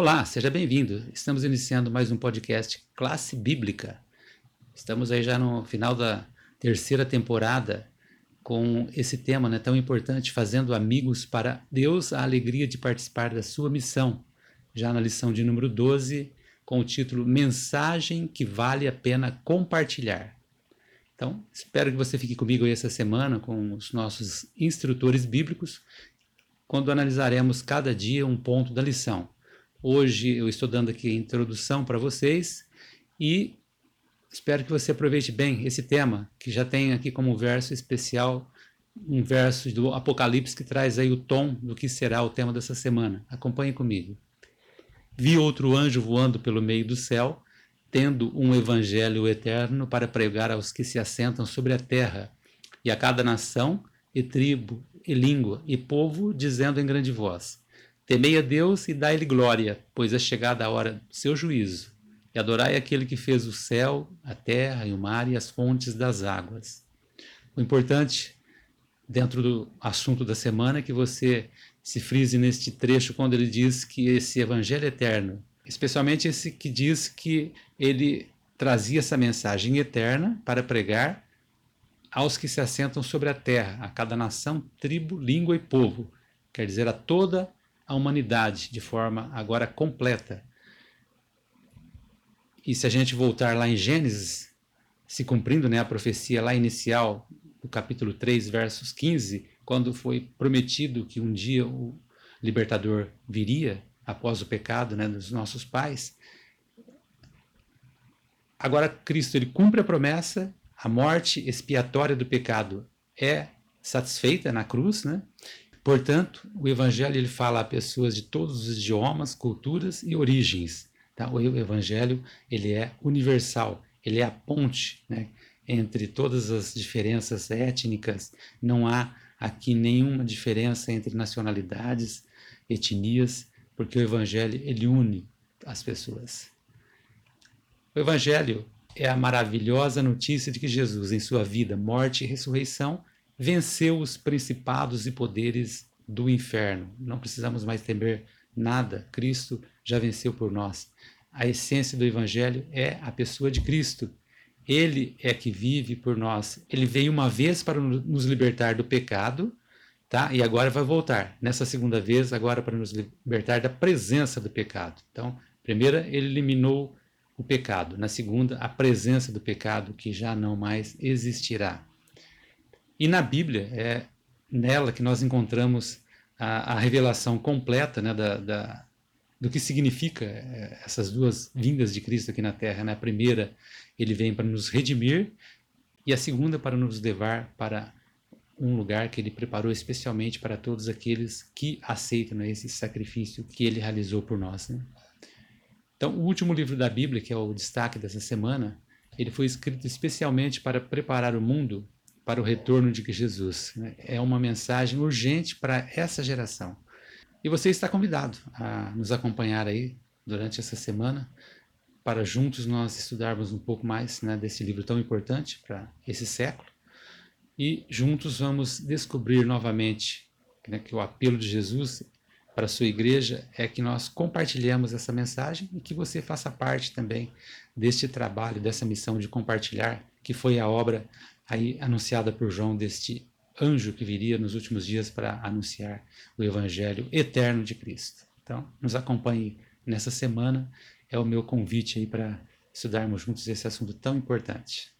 Olá, seja bem-vindo. Estamos iniciando mais um podcast Classe Bíblica. Estamos aí já no final da terceira temporada com esse tema né, tão importante, fazendo amigos para Deus, a alegria de participar da sua missão. Já na lição de número 12, com o título Mensagem que vale a pena compartilhar. Então, espero que você fique comigo aí essa semana com os nossos instrutores bíblicos, quando analisaremos cada dia um ponto da lição. Hoje eu estou dando aqui a introdução para vocês e espero que você aproveite bem esse tema, que já tem aqui como verso especial um verso do Apocalipse que traz aí o tom do que será o tema dessa semana. Acompanhe comigo. Vi outro anjo voando pelo meio do céu tendo um evangelho eterno para pregar aos que se assentam sobre a terra, e a cada nação, e tribo, e língua, e povo, dizendo em grande voz: Temei a Deus e dai-lhe glória, pois é chegada a hora do seu juízo, e adorai aquele que fez o céu, a terra e o mar e as fontes das águas. O importante dentro do assunto da semana é que você se frise neste trecho quando ele diz que esse evangelho eterno. Especialmente esse que diz que ele trazia essa mensagem eterna para pregar aos que se assentam sobre a terra, a cada nação, tribo, língua e povo, quer dizer, a toda a humanidade, de forma agora completa. E se a gente voltar lá em Gênesis, se cumprindo né, a profecia lá inicial, do capítulo 3, versos 15, quando foi prometido que um dia o libertador viria, após o pecado né, dos nossos pais. Agora Cristo ele cumpre a promessa, a morte expiatória do pecado é satisfeita na cruz, né? Portanto, o evangelho ele fala a pessoas de todos os idiomas, culturas e origens. Tá? O evangelho ele é universal, ele é a ponte né, entre todas as diferenças étnicas. Não há aqui nenhuma diferença entre nacionalidades, etnias porque o evangelho ele une as pessoas. O evangelho é a maravilhosa notícia de que Jesus, em sua vida, morte e ressurreição, venceu os principados e poderes do inferno. Não precisamos mais temer nada. Cristo já venceu por nós. A essência do evangelho é a pessoa de Cristo. Ele é que vive por nós. Ele veio uma vez para nos libertar do pecado tá? E agora vai voltar nessa segunda vez, agora para nos libertar da presença do pecado. Então, primeira, ele eliminou o pecado. Na segunda, a presença do pecado que já não mais existirá. E na Bíblia é nela que nós encontramos a, a revelação completa né, da, da, do que significa é, essas duas vindas de Cristo aqui na Terra. Né? A primeira, ele vem para nos redimir, e a segunda, para nos levar para um lugar que ele preparou especialmente para todos aqueles que aceitam né, esse sacrifício que ele realizou por nós. Né? Então, o último livro da Bíblia, que é o destaque dessa semana, ele foi escrito especialmente para preparar o mundo para o retorno de Jesus. Né? É uma mensagem urgente para essa geração. E você está convidado a nos acompanhar aí durante essa semana para juntos nós estudarmos um pouco mais né, desse livro tão importante para esse século e juntos vamos descobrir novamente né, que o apelo de Jesus para a sua igreja é que nós compartilhemos essa mensagem e que você faça parte também deste trabalho, dessa missão de compartilhar, que foi a obra aí anunciada por João deste anjo que viria nos últimos dias para anunciar o evangelho eterno de Cristo. Então, nos acompanhe nessa semana, é o meu convite aí para estudarmos juntos esse assunto tão importante.